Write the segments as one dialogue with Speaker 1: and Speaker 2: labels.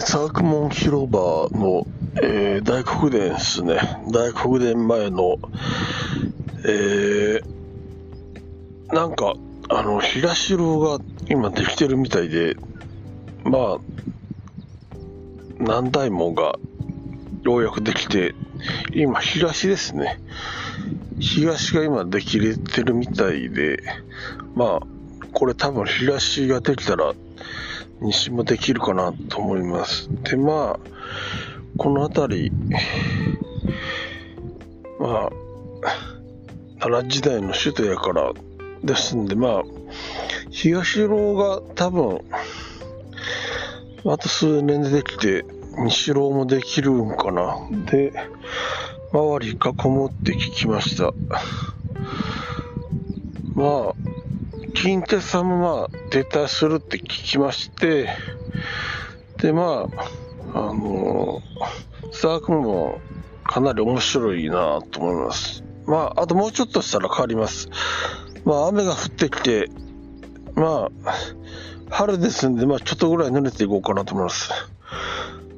Speaker 1: サークモン広場の、えー、大黒殿ですね。大黒殿前の、えー、なんか、あの、平城が今できてるみたいで、まあ、何台もがようやくできて、今、東ですね。東が今できれてるみたいで、まあ、これ多分東ができたら、西もできるかなと思います。で、まあ、この辺り、まあ、奈良時代の首都やからですんで、まあ、東楼が多分、あと数年でできて、西楼もできるんかな。で、周り囲むって聞きました。まあ、近鉄さんもまあ、撤退するって聞きまして、で、まあ、あのー、スタークもかなり面白いなと思います。まあ、あともうちょっとしたら変わります。まあ、雨が降ってきて、まあ、春ですんで、まあ、ちょっとぐらい濡れていこうかなと思います。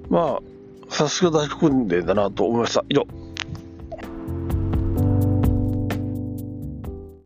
Speaker 1: まあ、さすが大福でだなと思いました。以上。